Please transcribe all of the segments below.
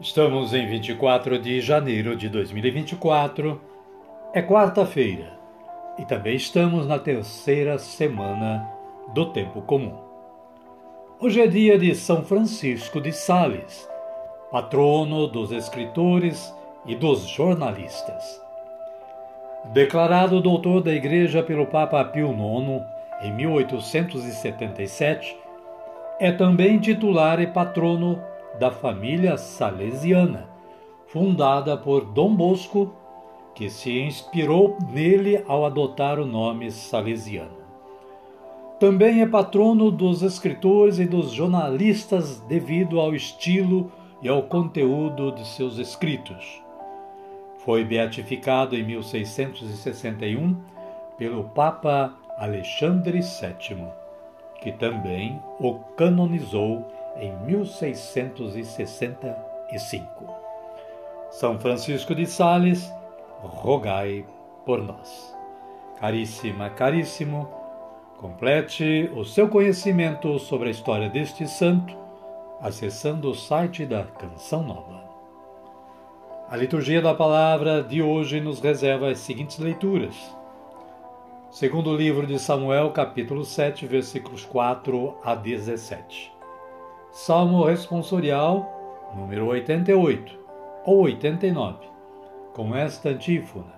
Estamos em 24 de janeiro de 2024, é quarta-feira e também estamos na terceira semana do Tempo Comum. Hoje é dia de São Francisco de Sales, patrono dos escritores e dos jornalistas. Declarado doutor da Igreja pelo Papa Pio IX em 1877, é também titular e patrono da família salesiana, fundada por Dom Bosco, que se inspirou nele ao adotar o nome salesiano. Também é patrono dos escritores e dos jornalistas devido ao estilo e ao conteúdo de seus escritos. Foi beatificado em 1661 pelo Papa Alexandre VII, que também o canonizou em 1665. São Francisco de Sales, rogai por nós. Caríssima, caríssimo, complete o seu conhecimento sobre a história deste santo acessando o site da Canção Nova. A liturgia da palavra de hoje nos reserva as seguintes leituras. Segundo o livro de Samuel, capítulo 7, versículos 4 a 17. Salmo responsorial número 88 ou 89, com esta antífona: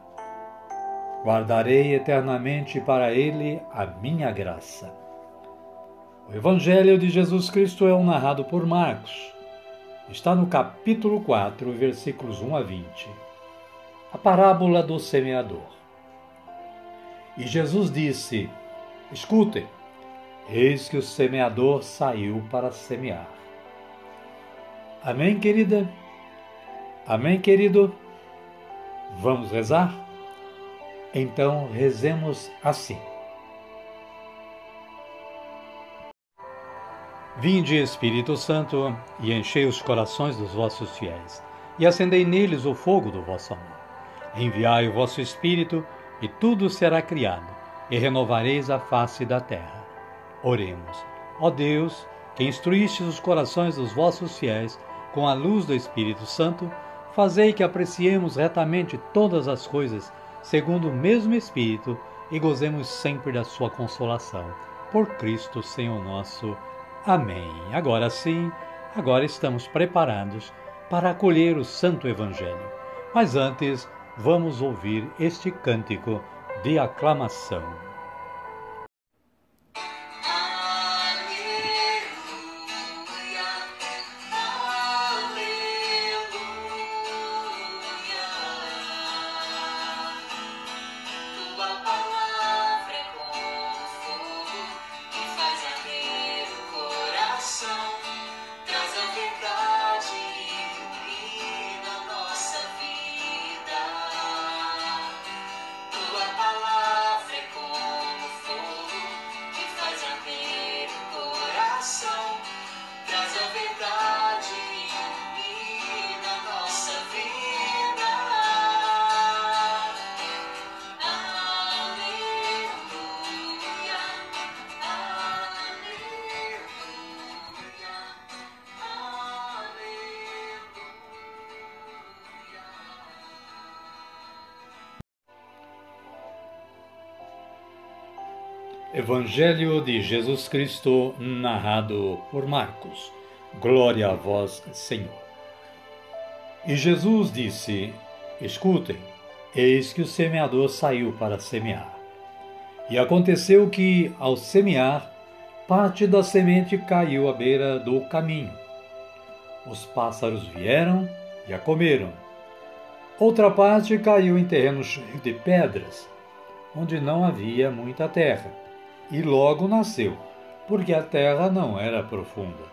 Guardarei eternamente para ele a minha graça. O Evangelho de Jesus Cristo é um narrado por Marcos. Está no capítulo 4, versículos 1 a 20. A parábola do semeador. E Jesus disse: Escutem. Eis que o semeador saiu para semear. Amém, querida? Amém, querido? Vamos rezar? Então rezemos assim. Vinde, Espírito Santo, e enchei os corações dos vossos fiéis, e acendei neles o fogo do vosso amor. Enviai o vosso Espírito, e tudo será criado, e renovareis a face da terra. Oremos. Ó Deus, que instruístes os corações dos vossos fiéis com a luz do Espírito Santo, fazei que apreciemos retamente todas as coisas segundo o mesmo Espírito e gozemos sempre da sua consolação. Por Cristo, Senhor nosso. Amém. Agora sim, agora estamos preparados para acolher o Santo Evangelho. Mas antes, vamos ouvir este cântico de aclamação. Evangelho de Jesus Cristo, narrado por Marcos. Glória a vós, Senhor. E Jesus disse: Escutem, eis que o semeador saiu para semear. E aconteceu que, ao semear, parte da semente caiu à beira do caminho. Os pássaros vieram e a comeram. Outra parte caiu em terreno cheio de pedras, onde não havia muita terra, e logo nasceu, porque a terra não era profunda.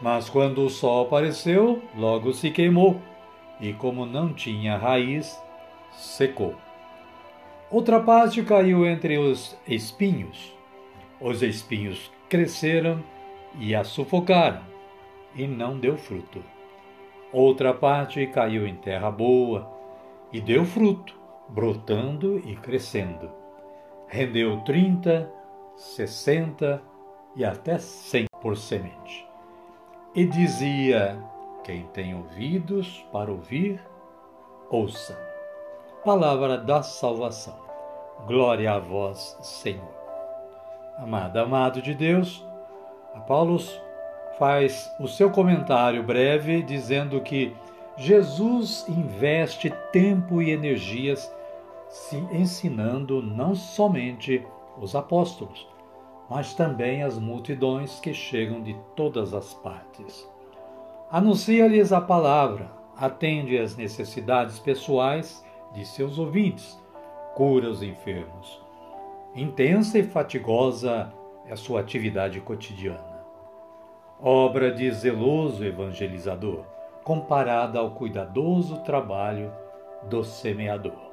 Mas quando o sol apareceu, logo se queimou, e como não tinha raiz, secou. Outra parte caiu entre os espinhos. Os espinhos cresceram e a sufocaram, e não deu fruto. Outra parte caiu em terra boa e deu fruto, brotando e crescendo. Rendeu trinta, sessenta e até cem por semente. E dizia: Quem tem ouvidos para ouvir, ouça. Palavra da salvação. Glória a vós, Senhor. Amado, amado de Deus, Paulo faz o seu comentário breve dizendo que Jesus investe tempo e energias se ensinando não somente os apóstolos, mas também as multidões que chegam de todas as partes. Anuncia-lhes a palavra, atende às necessidades pessoais de seus ouvintes, cura os enfermos. Intensa e fatigosa é a sua atividade cotidiana. Obra de zeloso evangelizador, comparada ao cuidadoso trabalho do semeador.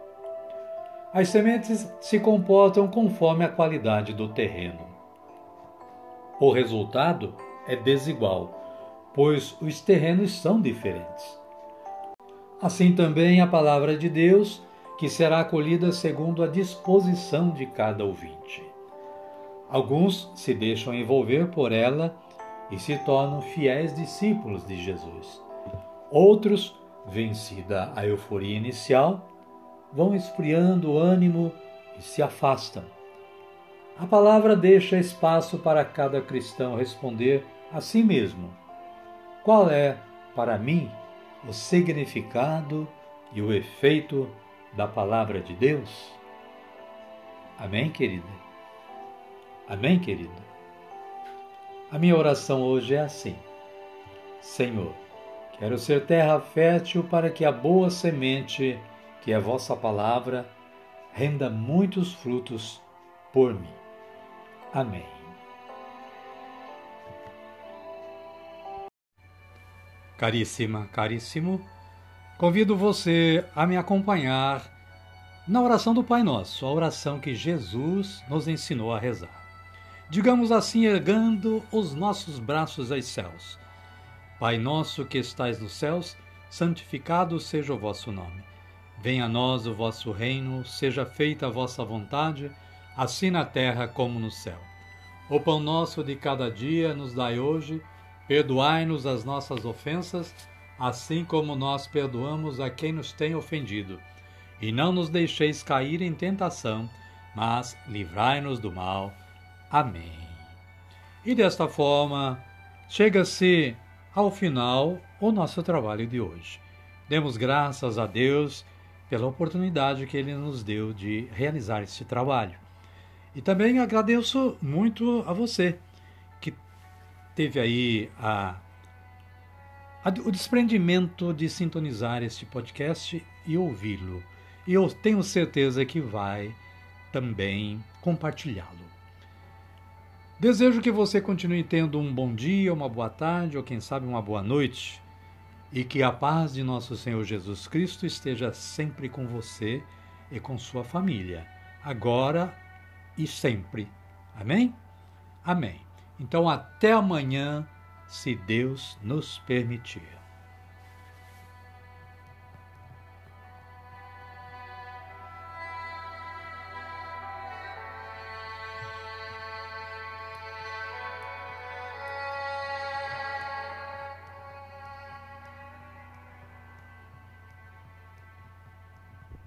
As sementes se comportam conforme a qualidade do terreno. O resultado é desigual, pois os terrenos são diferentes. Assim também a palavra de Deus, que será acolhida segundo a disposição de cada ouvinte. Alguns se deixam envolver por ela e se tornam fiéis discípulos de Jesus. Outros, vencida a euforia inicial, vão esfriando o ânimo e se afastam. A palavra deixa espaço para cada cristão responder a si mesmo: Qual é, para mim, o significado e o efeito da palavra de Deus? Amém, querida? Amém, querido? A minha oração hoje é assim: Senhor, quero ser terra fértil para que a boa semente, que a vossa palavra, renda muitos frutos por mim. Amém. Caríssima, caríssimo, convido você a me acompanhar na oração do Pai Nosso, a oração que Jesus nos ensinou a rezar. Digamos assim, ergando os nossos braços aos céus. Pai nosso que estais nos céus, santificado seja o vosso nome. Venha a nós o vosso reino, seja feita a vossa vontade, assim na terra como no céu. O pão nosso de cada dia nos dai hoje Perdoai-nos as nossas ofensas, assim como nós perdoamos a quem nos tem ofendido. E não nos deixeis cair em tentação, mas livrai-nos do mal. Amém. E desta forma, chega-se ao final o nosso trabalho de hoje. Demos graças a Deus pela oportunidade que Ele nos deu de realizar este trabalho. E também agradeço muito a você teve aí a, a, o desprendimento de sintonizar este podcast e ouvi-lo. E eu tenho certeza que vai também compartilhá-lo. Desejo que você continue tendo um bom dia, uma boa tarde ou quem sabe uma boa noite e que a paz de nosso Senhor Jesus Cristo esteja sempre com você e com sua família, agora e sempre. Amém? Amém. Então, até amanhã, se Deus nos permitir.